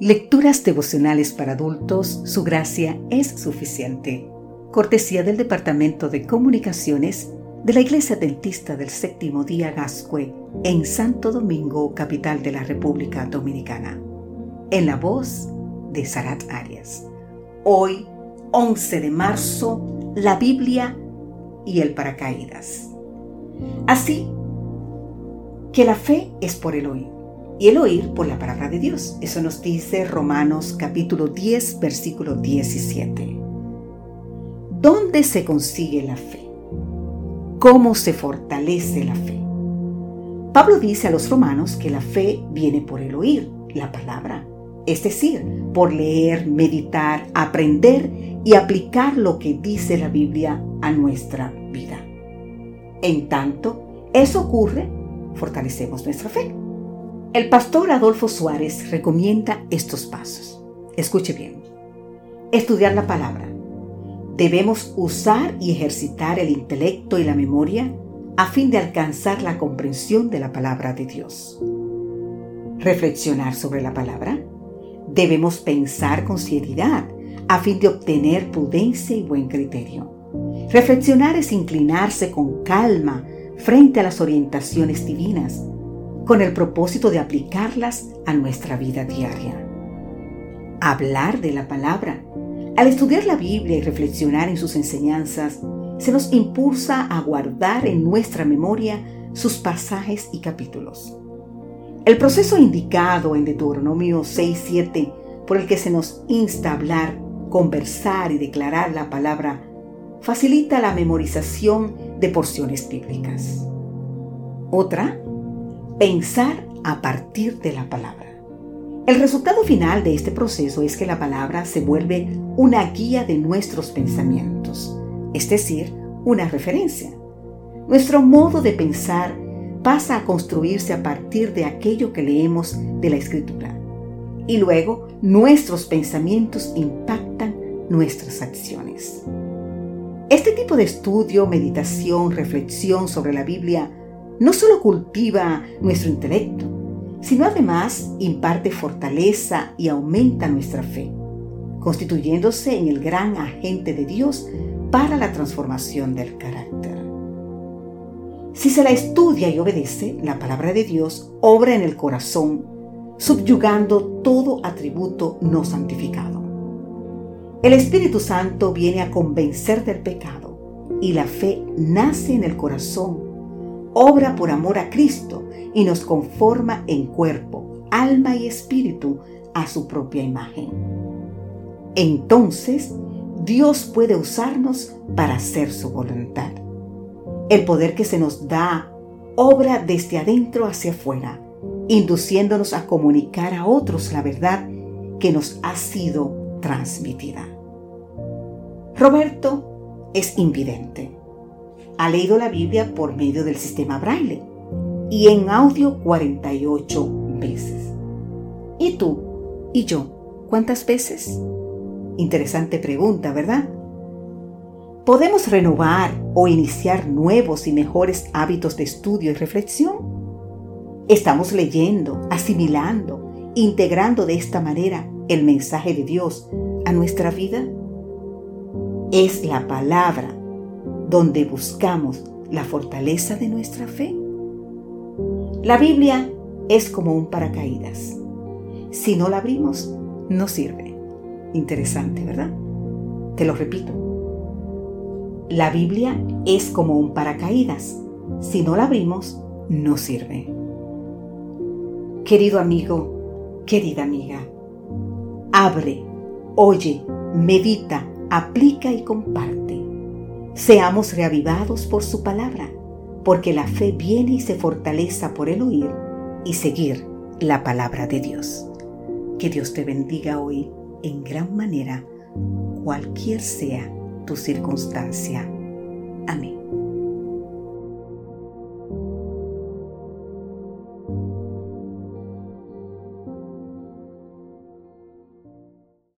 Lecturas devocionales para adultos, su gracia es suficiente. Cortesía del Departamento de Comunicaciones de la Iglesia Dentista del Séptimo Día Gascue en Santo Domingo, capital de la República Dominicana. En la voz de Sarat Arias. Hoy, 11 de marzo, la Biblia y el paracaídas. Así que la fe es por el oír y el oír por la palabra de Dios. Eso nos dice Romanos capítulo 10, versículo 17. ¿Dónde se consigue la fe? ¿Cómo se fortalece la fe? Pablo dice a los romanos que la fe viene por el oír la palabra, es decir, por leer, meditar, aprender y aplicar lo que dice la Biblia a nuestra vida. En tanto, eso ocurre, fortalecemos nuestra fe. El pastor Adolfo Suárez recomienda estos pasos. Escuche bien. Estudiar la palabra. Debemos usar y ejercitar el intelecto y la memoria a fin de alcanzar la comprensión de la palabra de Dios. Reflexionar sobre la palabra. Debemos pensar con seriedad a fin de obtener prudencia y buen criterio. Reflexionar es inclinarse con calma frente a las orientaciones divinas con el propósito de aplicarlas a nuestra vida diaria. Hablar de la palabra. Al estudiar la Biblia y reflexionar en sus enseñanzas, se nos impulsa a guardar en nuestra memoria sus pasajes y capítulos. El proceso indicado en Deuteronomio 6.7, por el que se nos insta a hablar, conversar y declarar la palabra, facilita la memorización de porciones bíblicas. Otra pensar a partir de la palabra. El resultado final de este proceso es que la palabra se vuelve una guía de nuestros pensamientos, es decir, una referencia. Nuestro modo de pensar pasa a construirse a partir de aquello que leemos de la escritura. Y luego nuestros pensamientos impactan nuestras acciones. Este tipo de estudio, meditación, reflexión sobre la Biblia no solo cultiva nuestro intelecto, sino además imparte fortaleza y aumenta nuestra fe, constituyéndose en el gran agente de Dios para la transformación del carácter. Si se la estudia y obedece, la palabra de Dios obra en el corazón, subyugando todo atributo no santificado. El Espíritu Santo viene a convencer del pecado y la fe nace en el corazón obra por amor a Cristo y nos conforma en cuerpo, alma y espíritu a su propia imagen. Entonces, Dios puede usarnos para hacer su voluntad. El poder que se nos da obra desde adentro hacia afuera, induciéndonos a comunicar a otros la verdad que nos ha sido transmitida. Roberto es invidente ha leído la Biblia por medio del sistema braille y en audio 48 veces. ¿Y tú? ¿Y yo? ¿Cuántas veces? Interesante pregunta, ¿verdad? ¿Podemos renovar o iniciar nuevos y mejores hábitos de estudio y reflexión? ¿Estamos leyendo, asimilando, integrando de esta manera el mensaje de Dios a nuestra vida? Es la palabra donde buscamos la fortaleza de nuestra fe? La Biblia es como un paracaídas. Si no la abrimos, no sirve. Interesante, ¿verdad? Te lo repito. La Biblia es como un paracaídas. Si no la abrimos, no sirve. Querido amigo, querida amiga, abre, oye, medita, aplica y comparte. Seamos reavivados por su palabra, porque la fe viene y se fortaleza por el oír y seguir la palabra de Dios. Que Dios te bendiga hoy en gran manera, cualquier sea tu circunstancia. Amén.